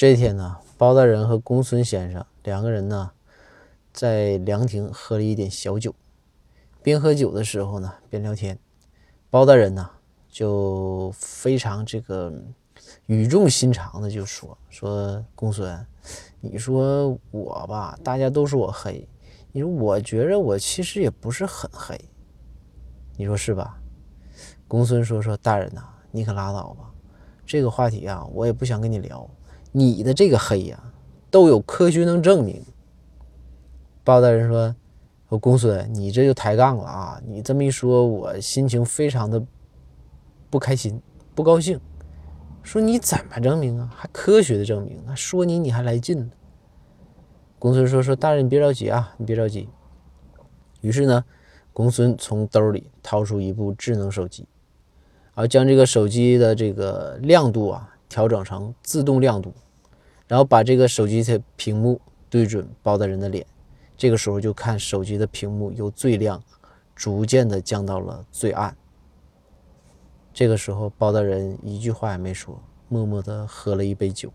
这天呢，包大人和公孙先生两个人呢，在凉亭喝了一点小酒，边喝酒的时候呢，边聊天。包大人呢，就非常这个语重心长的就说：“说公孙，你说我吧，大家都说我黑，你说我觉着我其实也不是很黑，你说是吧？”公孙说：“说大人呐，你可拉倒吧，这个话题啊，我也不想跟你聊。你的这个黑呀，都有科学能证明。”包大人说。说公孙，你这就抬杠了啊！你这么一说，我心情非常的不开心、不高兴。说你怎么证明啊？还科学的证明？那？说你你还来劲呢？公孙说：“说大人你别着急啊，你别着急。”于是呢，公孙从兜里掏出一部智能手机，而将这个手机的这个亮度啊调整成自动亮度，然后把这个手机的屏幕对准包大人的脸。这个时候就看手机的屏幕由最亮逐渐的降到了最暗。这个时候包大人一句话也没说，默默的喝了一杯酒。